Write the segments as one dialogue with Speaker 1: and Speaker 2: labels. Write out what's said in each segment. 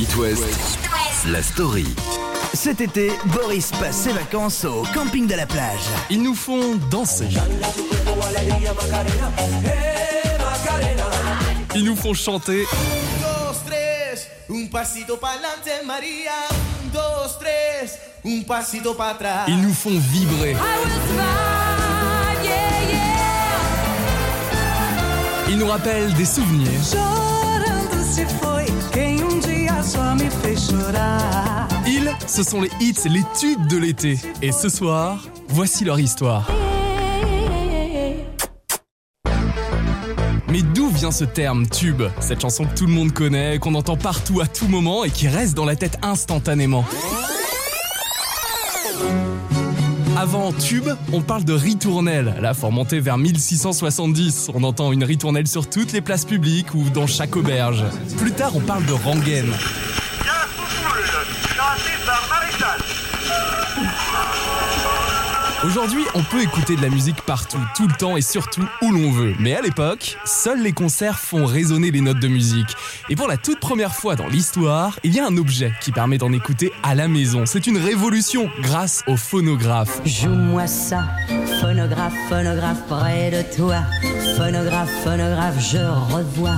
Speaker 1: It West, la story.
Speaker 2: Cet été, Boris passe ses vacances au camping de la plage.
Speaker 3: Ils nous font danser. Ils nous font chanter. Ils nous font vibrer. Ils nous rappellent des souvenirs. Ils, ce sont les hits, les tubes de l'été. Et ce soir, voici leur histoire. Mais d'où vient ce terme tube? Cette chanson que tout le monde connaît, qu'on entend partout à tout moment et qui reste dans la tête instantanément. Avant tube, on parle de ritournelle. Là, faut vers 1670. On entend une ritournelle sur toutes les places publiques ou dans chaque auberge. Plus tard, on parle de rengaine. Aujourd'hui, on peut écouter de la musique partout, tout le temps et surtout où l'on veut. Mais à l'époque, seuls les concerts font résonner les notes de musique. Et pour la toute première fois dans l'histoire, il y a un objet qui permet d'en écouter à la maison. C'est une révolution grâce au phonographe.
Speaker 4: Joue-moi ça, phonographe, phonographe près de toi. Phonographe, phonographe, je revois.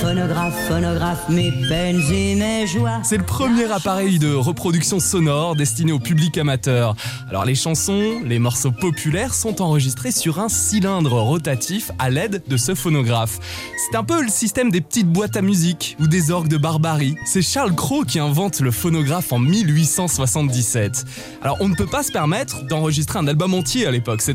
Speaker 4: Phonographe, phonographe, mes peines et mes joies.
Speaker 3: C'est le premier appareil de reproduction sonore destiné au public amateur. Alors les chansons, les morceaux populaires sont enregistrés sur un cylindre rotatif à l'aide de ce phonographe. C'est un peu le système des petites boîtes à musique ou des orgues de barbarie. C'est Charles Cros qui invente le phonographe en 1877. Alors on ne peut pas se permettre d'enregistrer un album entier à l'époque, c'est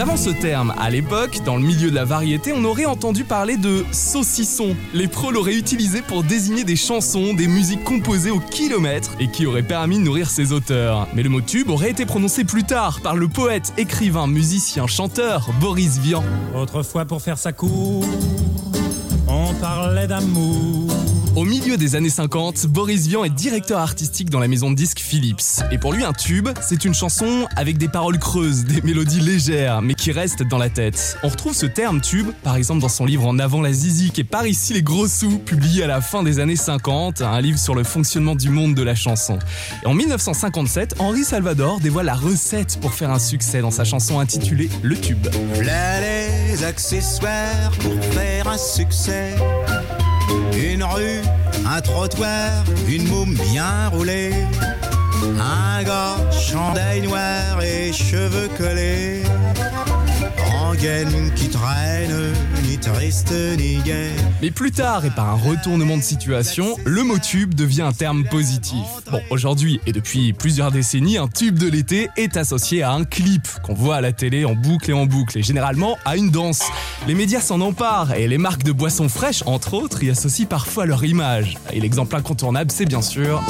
Speaker 3: Avant ce terme, à l'époque, dans le milieu de la variété, on aurait entendu parler de saucisson. Les pros l'auraient utilisé pour désigner des chansons, des musiques composées au kilomètre et qui auraient permis de nourrir ses auteurs. Mais le mot tube aurait été prononcé plus tard par le poète, écrivain, musicien, chanteur Boris Vian.
Speaker 5: Autrefois, pour faire sa cour, on parlait d'amour.
Speaker 3: Au milieu des années 50, Boris Vian est directeur artistique dans la maison de disques Philips. Et pour lui, un tube, c'est une chanson avec des paroles creuses, des mélodies légères, mais qui restent dans la tête. On retrouve ce terme tube, par exemple, dans son livre En avant la zizi, qui est par ici les gros sous, publié à la fin des années 50, un livre sur le fonctionnement du monde de la chanson. Et en 1957, Henri Salvador dévoile la recette pour faire un succès dans sa chanson intitulée Le Tube.
Speaker 6: Les accessoires pour faire un succès. Une rue, un trottoir, une môme bien roulée. Un gars, chandail noir et cheveux collés.
Speaker 3: Mais plus tard, et par un retournement de situation, le mot tube devient un terme positif. Bon, aujourd'hui et depuis plusieurs décennies, un tube de l'été est associé à un clip qu'on voit à la télé en boucle et en boucle, et généralement à une danse. Les médias s'en emparent, et les marques de boissons fraîches, entre autres, y associent parfois leur image. Et l'exemple incontournable, c'est bien sûr...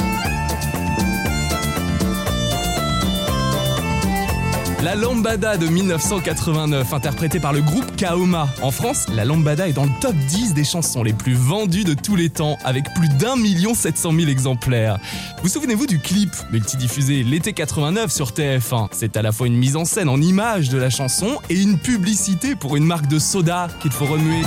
Speaker 3: La Lambada de 1989, interprétée par le groupe Kaoma. En France, la Lambada est dans le top 10 des chansons les plus vendues de tous les temps, avec plus d'un million sept cent mille exemplaires. Vous souvenez-vous du clip, multidiffusé l'été 89 sur TF1 C'est à la fois une mise en scène en images de la chanson et une publicité pour une marque de soda qu'il faut remuer.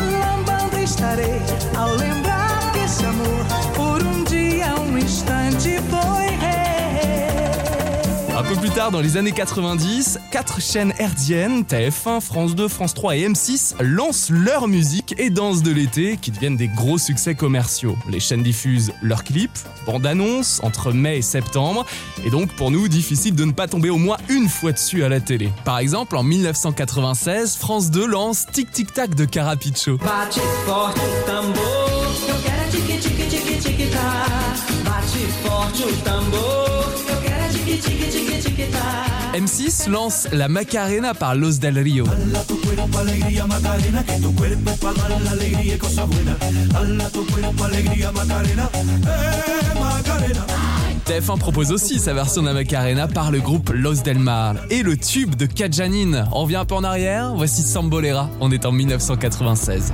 Speaker 3: Peu plus tard, dans les années 90, quatre chaînes hertziennes, TF1, France 2, France 3 et M6, lancent leur musique et danse de l'été qui deviennent des gros succès commerciaux. Les chaînes diffusent leurs clips, bandes-annonces entre mai et septembre, et donc pour nous, difficile de ne pas tomber au moins une fois dessus à la télé. Par exemple, en 1996, France 2 lance Tic Tic Tac de Carapicho.
Speaker 4: Tique tá. Bate forte o tambor. Eu quero é tique tique tique tique tá.
Speaker 3: M6 lance La Macarena par Los del Rio.
Speaker 7: TF1 propose aussi sa version de la Macarena par le groupe Los Del Mar. Et le tube de Kajanine. On revient un peu en arrière, voici Sambolera, on est en 1996.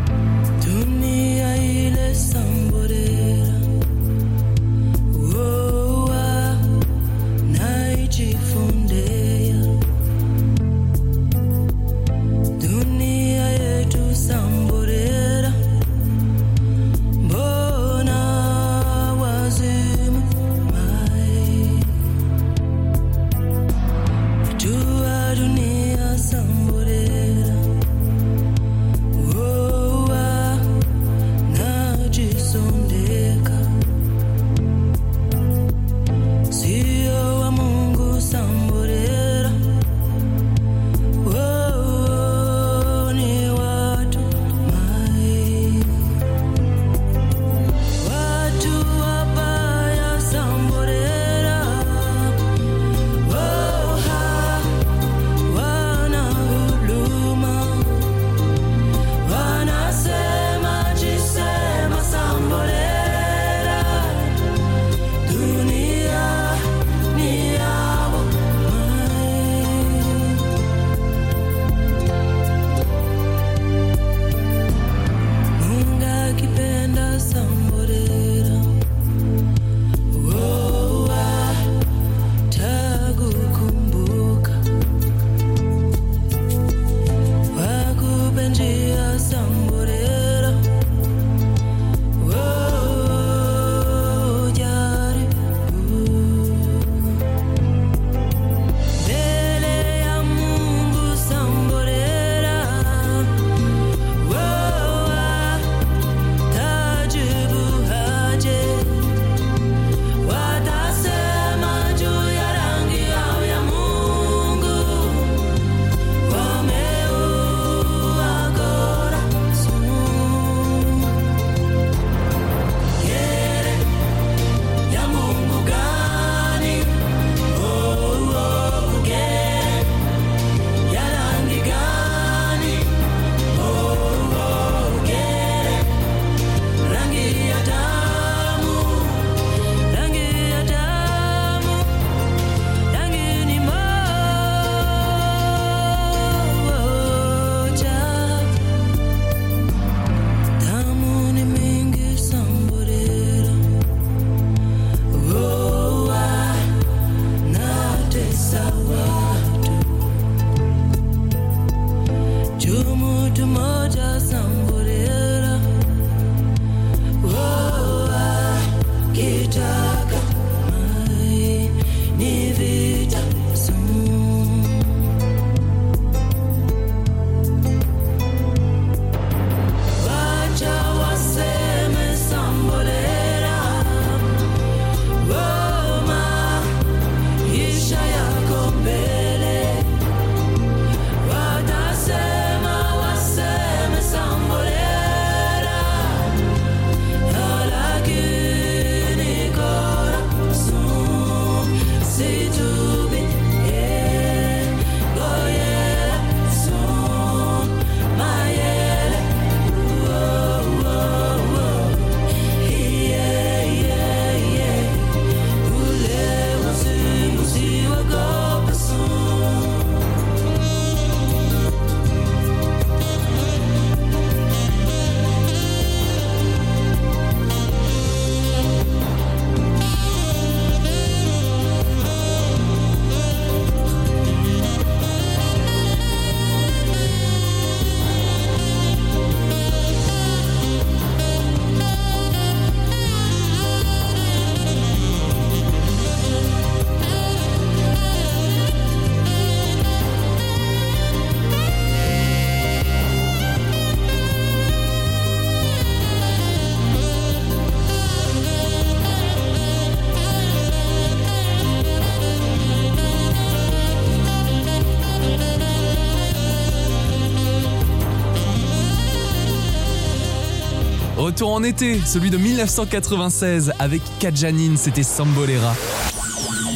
Speaker 7: Retour en été, celui de 1996 avec Kajanine, c'était Sambolera.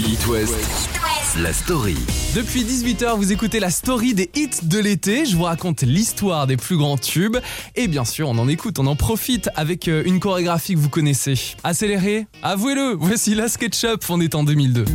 Speaker 1: It West, la story.
Speaker 8: Depuis 18h, vous écoutez la story des hits de l'été. Je vous raconte l'histoire des plus grands tubes. Et bien sûr, on en écoute, on en profite avec euh, une chorégraphie que vous connaissez. Accéléré Avouez-le, voici la SketchUp, on est en 2002.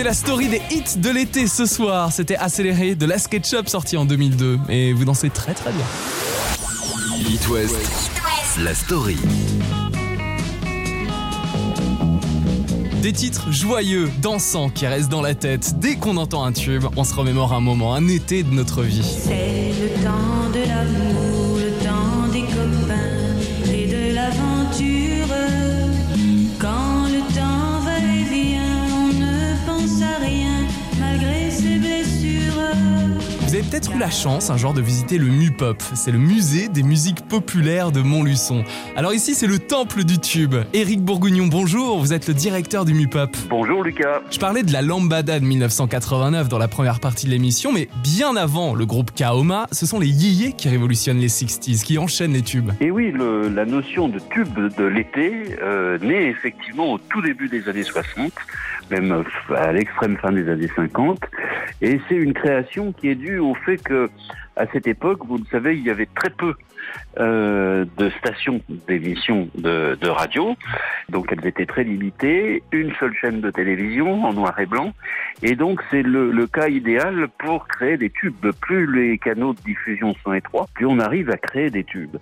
Speaker 8: Écoutez la story des hits de l'été ce soir. C'était Accéléré de la SketchUp sorti en 2002. Et vous dansez très très bien.
Speaker 1: It West, la story.
Speaker 8: Des titres joyeux, dansants qui restent dans la tête. Dès qu'on entend un tube, on se remémore un moment, un été de notre vie.
Speaker 9: C'est le temps de l'amour,
Speaker 8: avez peut-être eu la chance un jour de visiter le MUPOP. C'est le musée des musiques populaires de Montluçon. Alors ici, c'est le temple du tube. Éric Bourguignon, bonjour. Vous êtes le directeur du MUPOP.
Speaker 10: Bonjour Lucas.
Speaker 8: Je parlais de la lambada de 1989 dans la première partie de l'émission, mais bien avant le groupe Kaoma, ce sont les yéyés qui révolutionnent les 60s, qui enchaînent les tubes.
Speaker 10: Et oui, le- la notion de tube de l'été euh, naît effectivement au tout début des années 60, même euh, à l'extrême fin des années 50. Et c'est une création qui est due au fait que À cette époque, vous le savez, il y avait très peu euh, de stations d'émissions de, radio, donc elles étaient très limitées, une seule chaîne de télévision en noir et blanc, et donc c'est le, cas idéal pour créer des tubes. Plus les canaux de diffusion sont étroits, plus on arrive à créer des tubes.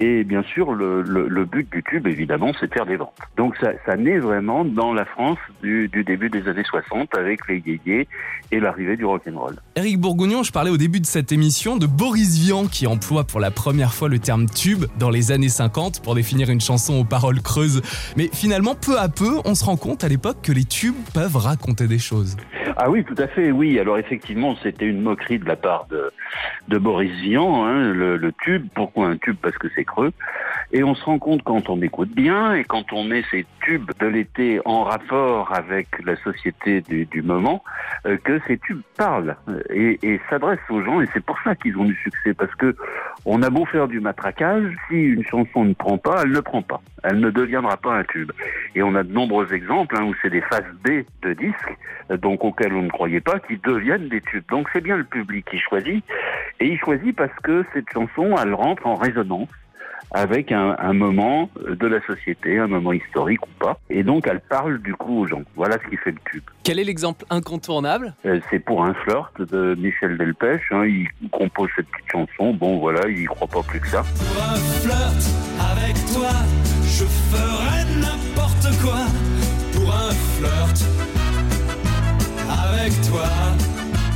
Speaker 10: Et bien sûr, le, but du tube, évidemment, c'est de faire des ventes. Donc ça, naît vraiment dans la France du, début des années 60 avec les yéyés et l'arrivée du rock'n'roll.
Speaker 3: Éric Bourgougnon, je parlais au début de cette émission de Boris Vian qui emploie pour la première fois le terme tube dans les années 50 pour définir une chanson aux paroles creuses. Mais finalement, peu à peu, on se rend compte à l'époque que les tubes peuvent raconter des choses.
Speaker 10: Ah oui, tout à fait, oui. Alors effectivement, c'était une moquerie de la part de, Boris Vian, hein, le, tube. Pourquoi un tube? Parce que c'est creux. Et on se rend compte quand on écoute bien et quand on met ces tubes de l'été en rapport avec la société du, moment, euh, que ces tubes parlent et, et s'adressent aux gens. Et c'est pour ça qu'ils ont du succès. Parce que on a beau faire du matraquage, si une chanson ne prend pas, elle ne prend pas. Elle ne deviendra pas un tube. Et on a de nombreux exemples hein, où c'est des phases B de disques, euh, donc auxquels on ne croyait pas, qui deviennent des tubes. Donc c'est bien le public qui choisit. Et il choisit parce que cette chanson, elle rentre en résonance avec un, un moment de la société, un moment historique ou pas. Et donc elle parle du coup aux gens. Voilà ce qui fait le tube.
Speaker 3: Quel est l'exemple incontournable?
Speaker 10: Euh, C'est pour un flirt de Michel Delpech. Hein, il compose cette petite chanson. Bon, voilà, il y croit pas plus que ça.
Speaker 11: Pour un flirt avec toi, je ferai n'importe quoi. Pour un flirt avec toi.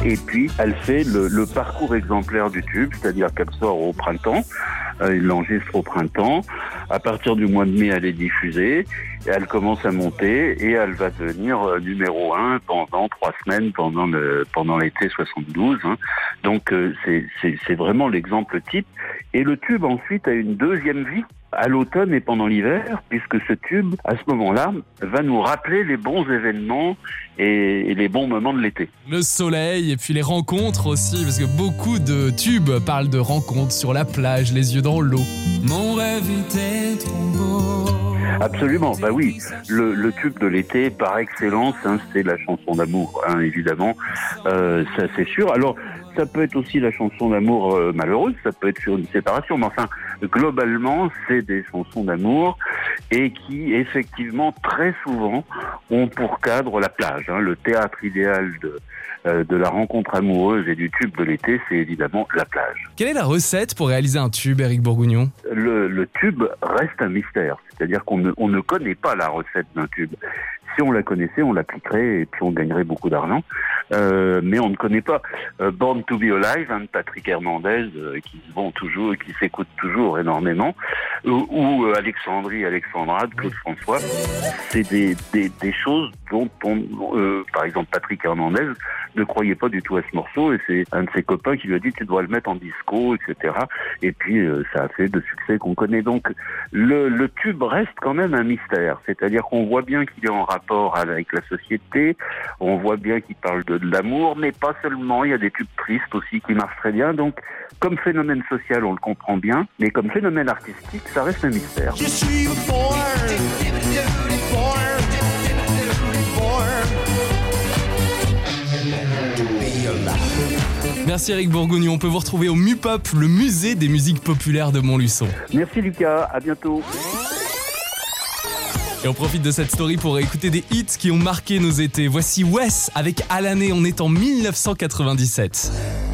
Speaker 10: Et puis, elle fait le, parcours exemplaire du tube, c'est-à-dire qu'elle sort au printemps, euh, il l'enregistre au printemps. À partir du mois de mai, elle est diffusée, elle commence à monter, et elle va devenir euh, numéro un pendant trois semaines, pendant pendant l'été 72. hein. Donc, euh, c'est vraiment l'exemple type. Et le tube ensuite a une deuxième vie à l'automne et pendant l'hiver, puisque ce tube, à ce moment-là, va nous rappeler les bons événements et, les bons moments de l'été.
Speaker 3: Le soleil et puis les rencontres aussi, parce que beaucoup de tubes parlent de rencontres sur la plage, les yeux dans l'eau.
Speaker 11: Mon rêve était trop beau.
Speaker 10: Absolument, bah oui. Le, le tube de l'été, par excellence, hein, c'est la chanson d'amour, hein, évidemment. Euh, ça, c'est sûr. Alors, ça peut être aussi la chanson d'amour euh, malheureuse, ça peut être sur une séparation, mais enfin, globalement, c'est des chansons d'amour et qui, effectivement, très souvent, ont pour cadre la plage. hein. Le théâtre idéal de, euh, de la rencontre amoureuse et du tube de l'été, c'est évidemment la plage.
Speaker 3: Quelle est la recette pour réaliser un tube, Éric Bourgougnon
Speaker 10: le, le tube reste un mystère. C'est-à-dire qu'on ne, on ne connaît pas la recette d'un tube. Si on la connaissait, on l'appliquerait et puis on gagnerait beaucoup d'argent. Euh, mais on ne connaît pas euh, Born to be Alive hein, de Patrick Hernandez euh, qui se vend toujours, qui s'écoute toujours énormément, ou, ou, euh, Alexandrie, Alexandra de Claude François. C'est des, des, des choses dont on, par exemple Patrick Hernandez ne croyait pas du tout à ce morceau et c'est un de ses copains qui lui a dit tu dois le mettre en disco, etc. Et puis ça a fait le succès qu'on connaît. Donc le, le tube reste quand même un mystère. C'est-à-dire qu'on voit bien qu'il est en rapport avec la société, on voit bien qu'il parle de, de l'amour, mais pas seulement. Il y a des tubes tristes aussi qui marchent très bien. Donc comme phénomène social, on le comprend bien, mais comme phénomène artistique, ça reste un mystère.
Speaker 11: Je suis.
Speaker 3: Merci Éric Bourgougnon. On peut vous retrouver au MUPOP, le musée des musiques populaires de Montluçon.
Speaker 10: Merci Lucas, à bientôt.
Speaker 3: Et on profite de cette story pour écouter des hits qui ont marqué nos étés. Voici Wes avec À l'année, on est en 1997.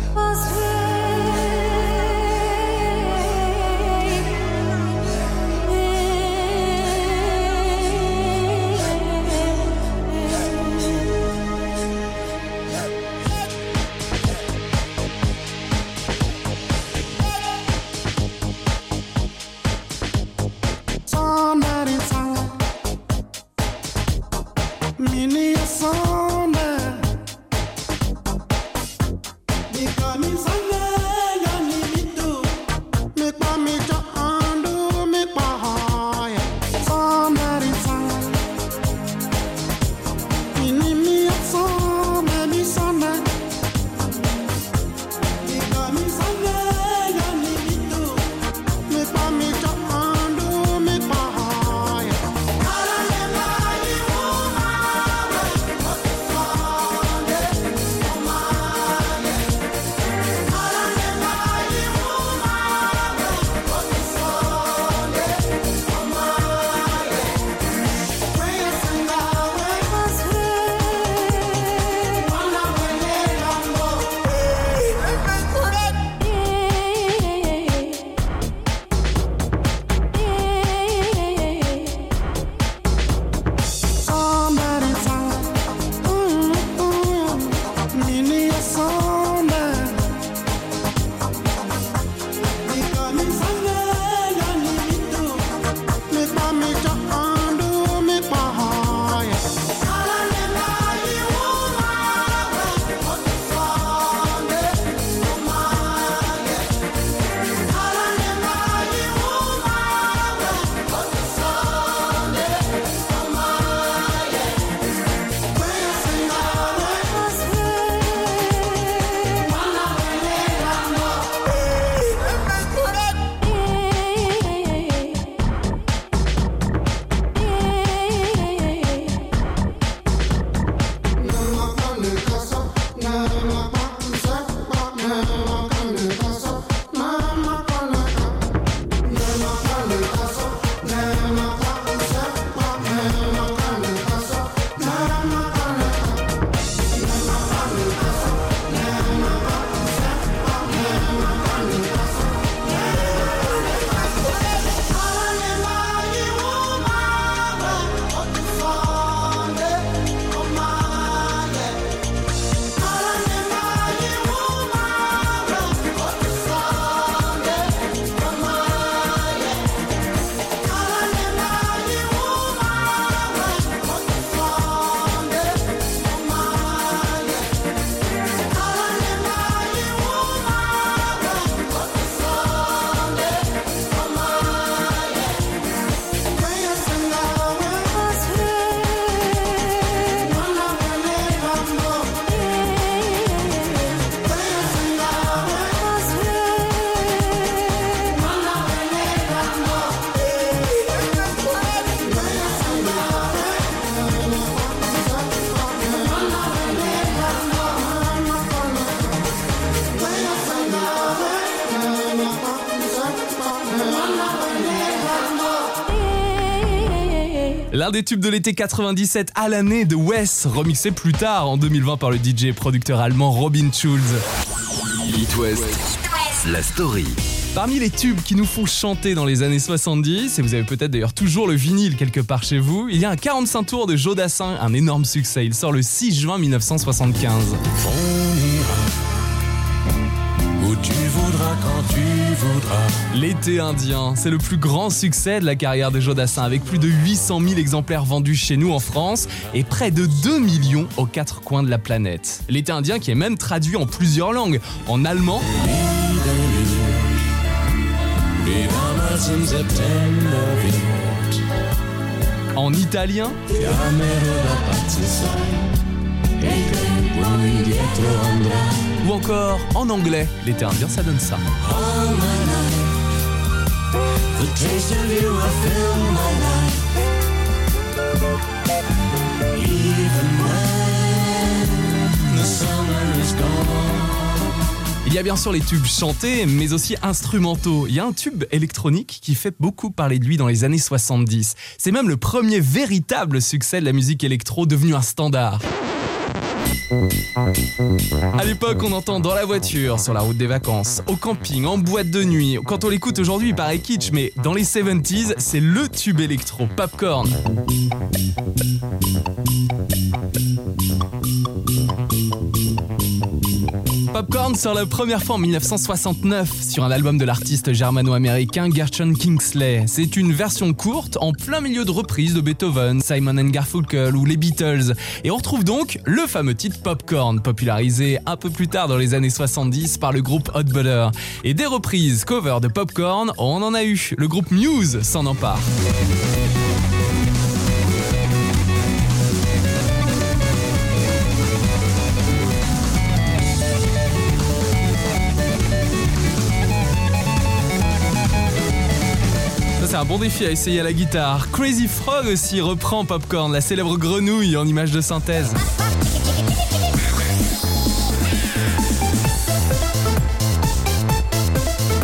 Speaker 3: L'un des tubes de l'été 97 à l'année de Wes, remixé plus tard en 2020 par le DJ et producteur allemand Robin Schulz.
Speaker 1: It West, la story.
Speaker 3: Parmi les tubes qui nous font chanter dans les années 70, et vous avez peut-être d'ailleurs toujours le vinyle quelque part chez vous, il y a un 45 tours de Joe Dassin, un énorme succès. Il sort le 6 juin 1975.
Speaker 11: Où tu voudras quand tu voudras.
Speaker 3: L'été indien, c'est le plus grand succès de la carrière de Joe Dassin, avec plus de 800 000 exemplaires vendus chez nous en France et près de 2 millions aux quatre coins de la planète. L'été indien qui est même traduit en plusieurs langues, en allemand, en italien Ou encore en anglais. L'été indien, ça donne ça. Il y a bien sûr les tubes chantés, mais aussi instrumentaux. Il y a un tube électronique qui fait beaucoup parler de lui dans les années 70. C'est même le premier véritable succès de la musique électro devenu un standard. À l'époque, on entend dans la voiture, sur la route des vacances, au camping, en boîte de nuit. Quand on l'écoute aujourd'hui, il paraît kitsch, mais dans les 70s, c'est le tube électro, Popcorn. Popcorn sort la première fois en 1969 sur un album de l'artiste germano-américain Gershon Kingsley. C'est une version courte en plein milieu de reprises de Beethoven, Simon Garfunkel ou les Beatles. Et on retrouve donc le fameux titre Popcorn, popularisé un peu plus tard dans les années 70 par le groupe Hot Butter. Et des reprises cover de Popcorn, on en a eu. Le groupe Muse s'en empare. Un bon défi à essayer à la guitare. Crazy Frog aussi reprend Popcorn, la célèbre grenouille en image de synthèse.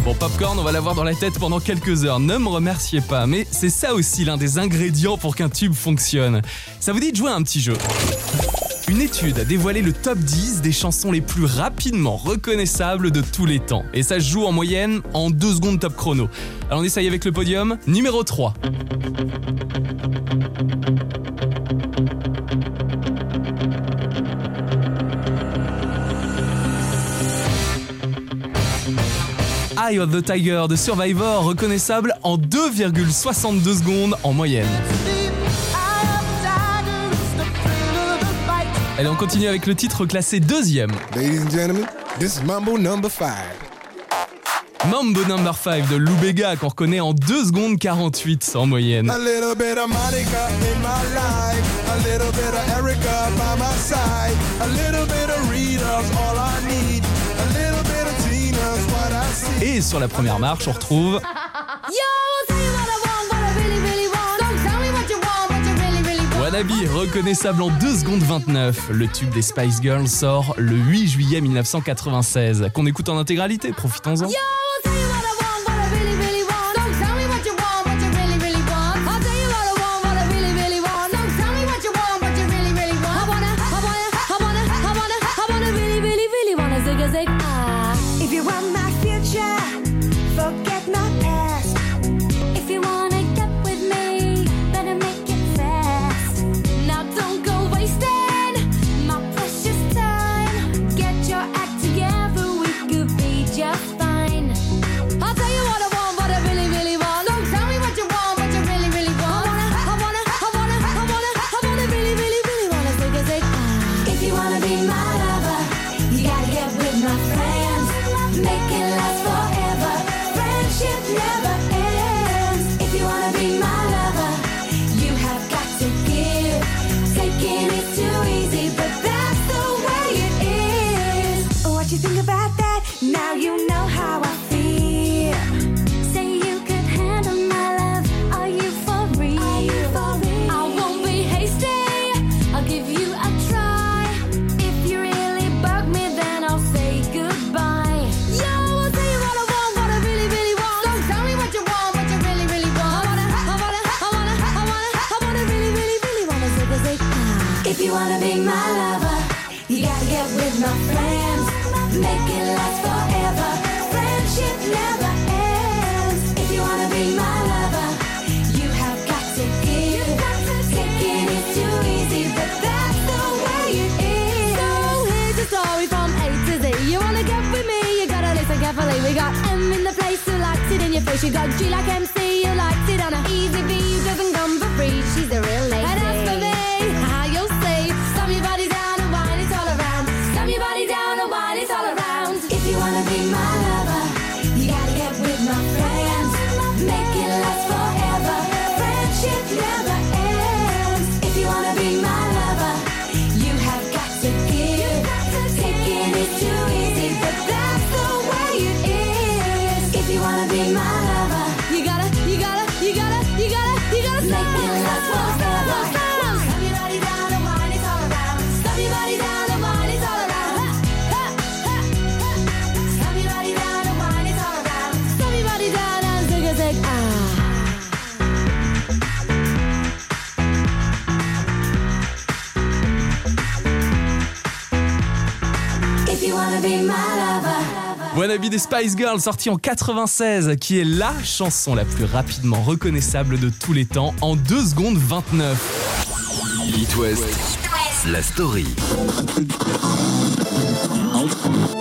Speaker 3: Bon, Popcorn, on va l'avoir dans la tête pendant quelques heures. Ne me remerciez pas, mais c'est ça aussi l'un des ingrédients pour qu'un tube fonctionne. Ça vous dit de jouer à un petit jeu? Une étude a dévoilé le top 10 des chansons les plus rapidement reconnaissables de tous les temps. Et ça se joue en moyenne en 2 secondes top chrono. Alors on essaye avec le podium. Numéro 3. Eye of the Tiger de Survivor, reconnaissable en 2,62 secondes en moyenne. Allez, on continue avec le titre classé deuxième.
Speaker 12: Ladies and gentlemen, this is Mambo number five.
Speaker 3: Mambo Number 5 de Lou Bega qu'on reconnaît en 2 secondes 48 en moyenne.
Speaker 12: A little bit of Monica in my life, a little bit of Erica by my side, a little bit of Rita's all I need, a little bit of Tina's what I see.
Speaker 3: Et sur la première marche, on retrouve Wannabe, reconnaissable en 2 secondes 29. Le tube des Spice Girls sort le 8 juillet 1996. Qu'on écoute en intégralité, profitons-en.
Speaker 4: If you
Speaker 13: wanna be my lover, you gotta get with my friends. Make it last forever. Friendship never ends. If you wanna be my lover, you have got to give. Taking is too easy, but that's the way it is.
Speaker 4: So here's the story from A to Z. You wanna get with me? You gotta listen carefully. We got M in the place who likes it in your face. You got G like MC,
Speaker 3: Wannabe des Spice Girls sorti en 96, qui est la chanson la plus rapidement reconnaissable de tous les temps en 2 secondes 29.
Speaker 1: It West, la story.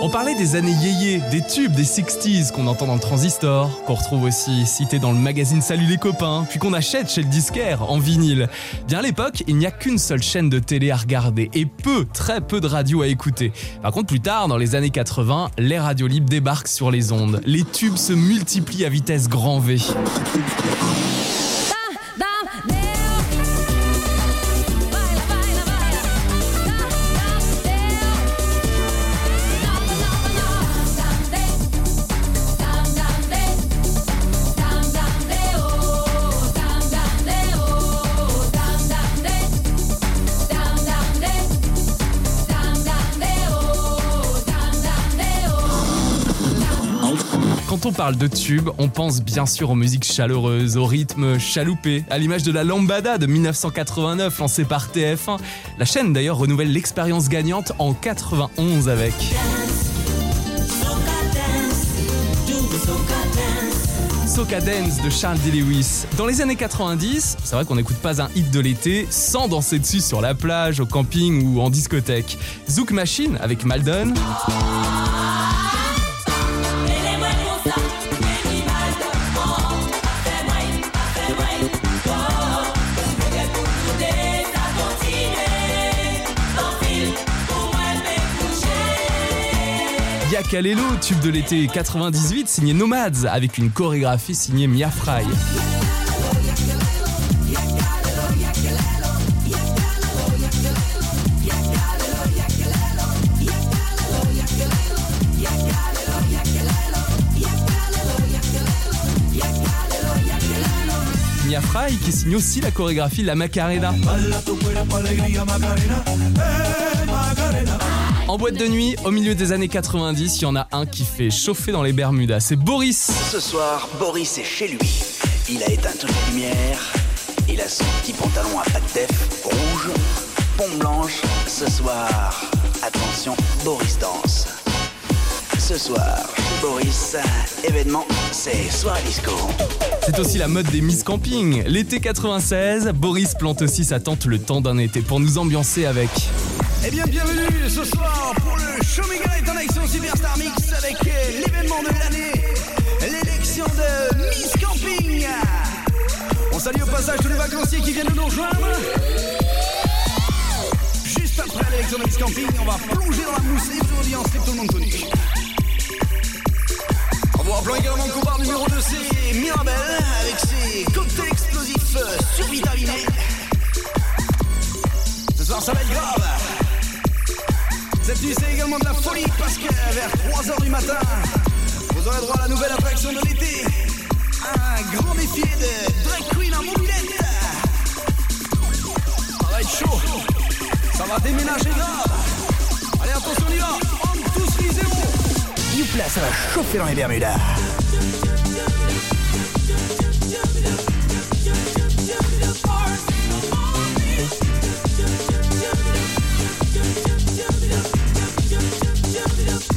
Speaker 3: On parlait des années yéyé, des tubes des 60s qu'on entend dans le transistor, qu'on retrouve aussi cité dans le magazine Salut les copains, puis qu'on achète chez le disquaire en vinyle. Bien à l'époque, il n'y a qu'une seule chaîne de télé à regarder et peu, très peu de radio à écouter. Par contre, plus tard, dans les années 80, les radios libres débarquent sur les ondes. Les tubes se multiplient à vitesse grand V. parle de tubes, on pense bien sûr aux musiques chaleureuses, au rythme chaloupé, à l'image de la Lambada de 1989 lancée par TF1. La chaîne d'ailleurs renouvelle l'expérience gagnante en 91 avec. Soca Dance de Charles D. Lewis. Dans les années 90, c'est vrai qu'on n'écoute pas un hit de l'été sans danser dessus sur la plage, au camping ou en discothèque. Zouk Machine avec Maldon. Yakalelo, tube de l'été 98, signé Nomads, avec une chorégraphie signée Mia Fry. Fry qui signe aussi la chorégraphie La Macarena. En boîte de nuit, au milieu des années 90, il y en a un qui fait chauffer dans les Bermudas. C'est Boris.
Speaker 2: Ce soir, Boris est chez lui. Il a éteint toutes les lumières. Il a son petit pantalon à pattes rouge, pompe blanche. Ce soir, attention, Boris danse. Ce soir, Boris, événement, c'est soirée disco.
Speaker 3: C'est aussi la mode des Miss Camping. L'été 96, Boris plante aussi sa tente le temps d'un été pour nous ambiancer avec.
Speaker 2: Eh bien, bienvenue ce soir pour le Show Me Guide en action Superstar Mix avec euh, l'événement de l'année, l'élection de Miss Camping. On salue au passage tous les vacanciers qui viennent de nous rejoindre. Juste après l'élection de Miss Camping, on va plonger dans la mousse et une audience que tout le monde connu. Vous rappelant également bar numéro 2 c'est Mirabel avec ses cocktails explosifs euh, survitaminés. Ce soir ça va être grave. Cette nuit c'est également de la folie parce que vers 3h du matin, vous aurez droit à la nouvelle attraction de l'été. Un grand défilé de drag queen en mobilette. Ça va être chaud. Ça va déménager grave. Allez attention on y va. Souple place ça va chauffer dans les Bermudas.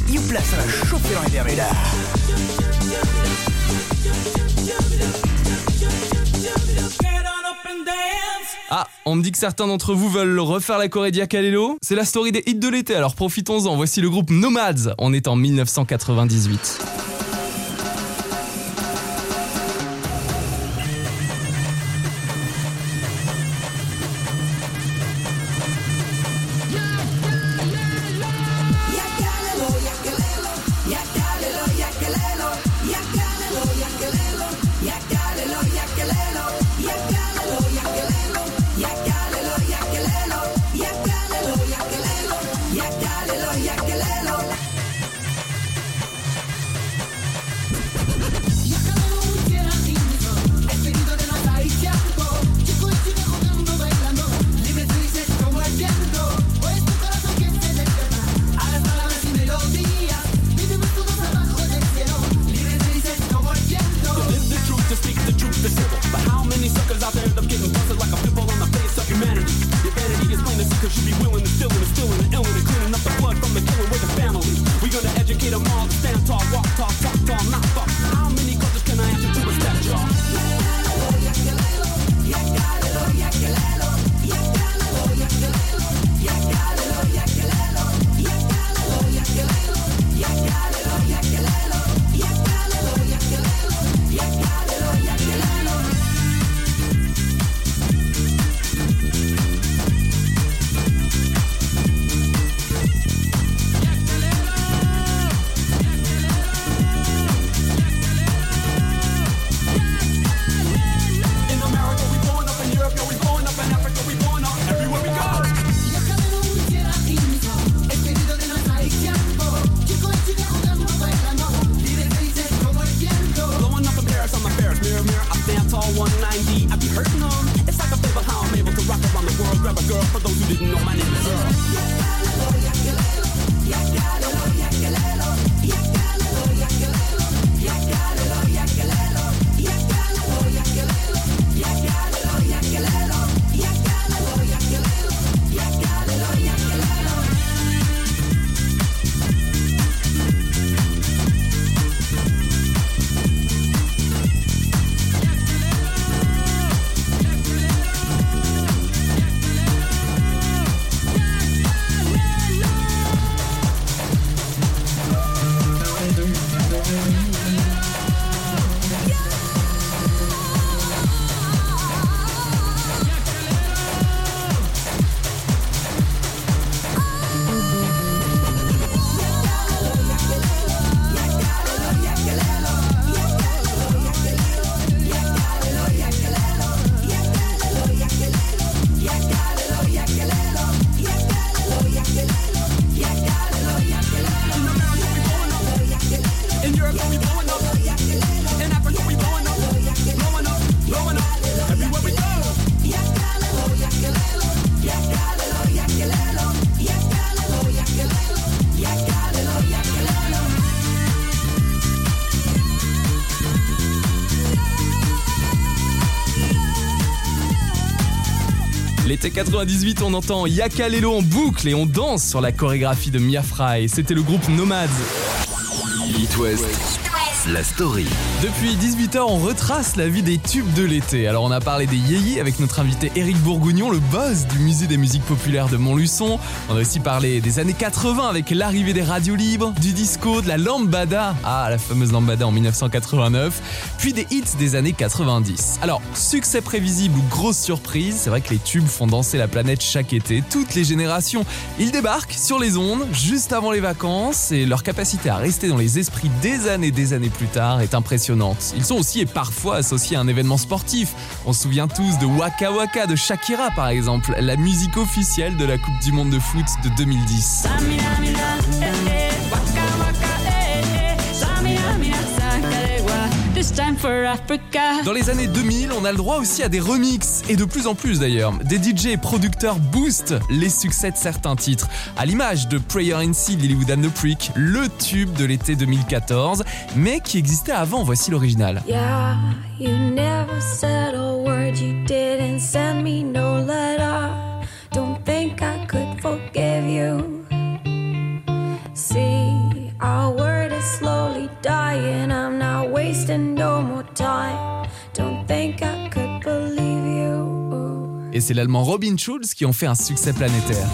Speaker 2: Youpla, ça va chauffer dans les Bermudas.
Speaker 3: Ah, on me dit que certains d'entre vous veulent refaire la Corée Diakalelo. C'est la story des hits de l'été, alors profitons-en. Voici le groupe Nomads. On est en 1998. 98, on entend Yakalelo en boucle et on danse sur la chorégraphie de Mia Fry. C'était le groupe Nomads.
Speaker 1: La story.
Speaker 3: Depuis 18h, on retrace la vie des tubes de l'été. Alors, on a parlé des yéyés avec notre invité Éric Bourgougnon, le boss du musée des musiques populaires de Montluçon. On a aussi parlé des années 80 avec l'arrivée des radios libres, du disco, de la lambada. Ah, la fameuse lambada en 1989. Puis des hits des années 90. Alors, succès prévisible ou grosse surprise, c'est vrai que les tubes font danser la planète chaque été, toutes les générations. Ils débarquent sur les ondes juste avant les vacances et leur capacité à rester dans les esprits des années des années plus tard est impressionnante. Ils sont aussi et parfois associés à un événement sportif. On se souvient tous de Waka Waka de Shakira par exemple, la musique officielle de la Coupe du Monde de foot de 2010. Dans les années 2000, on a le droit aussi à des remixes, et de plus en plus d'ailleurs. Des DJ et producteurs boostent les succès de certains titres, à l'image de Prayer in Sea, Lilywood and the Prick, le tube de l'été 2014, mais qui existait avant, voici l'original.
Speaker 4: Yeah, you never said a word, you didn't send me no letter. Don't think I could forgive you.
Speaker 14: Et c'est l'allemand Robin Schulz qui en fait un succès planétaire.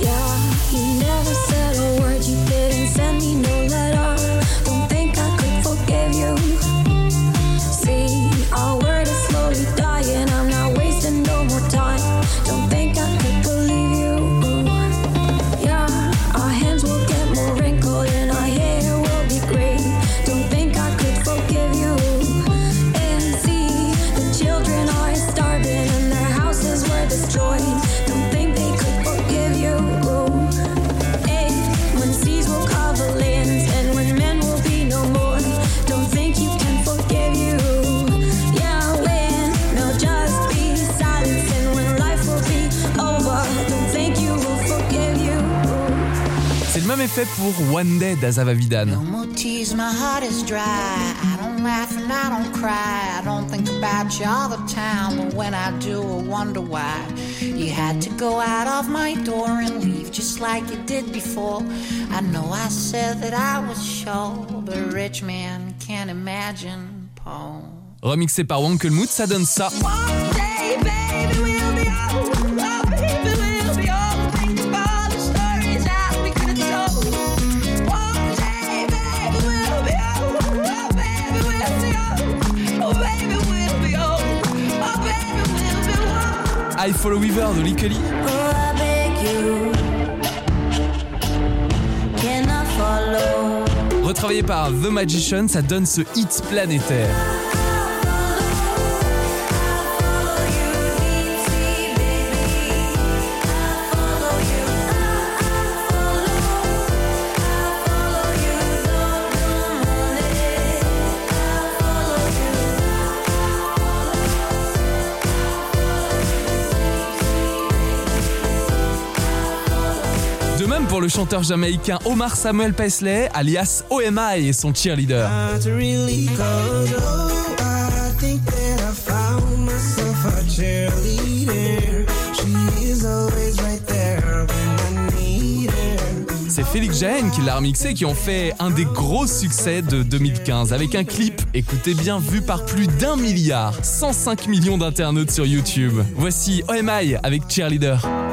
Speaker 14: pour One Day
Speaker 15: d'Azavavidan. You had to go out of my door and leave just like you did before. I know I said that I was sure, but rich man can't imagine
Speaker 14: Remixé par Wankelmood, ça donne ça. I Follow Weaver de Lee Retravaillé par The Magician, ça donne ce hit planétaire. le chanteur jamaïcain Omar Samuel Paisley, alias OMI et son cheerleader. C'est Félix Jaén qui l'a remixé, qui ont fait un des gros succès de 2015 avec un clip, écoutez bien, vu par plus d'un milliard, 105 millions d'internautes sur YouTube. Voici OMI avec Cheerleader.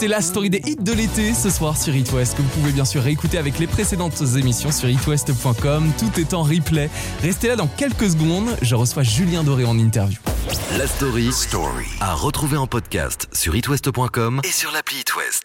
Speaker 3: C'était la story des hits de l'été ce soir sur It West que vous pouvez bien sûr réécouter avec les précédentes émissions sur itwest.com. Tout est en replay. Restez là dans quelques secondes. Je reçois Julien Doré en interview.
Speaker 1: La story. À retrouver en podcast sur itwest.com et sur l'appli It West.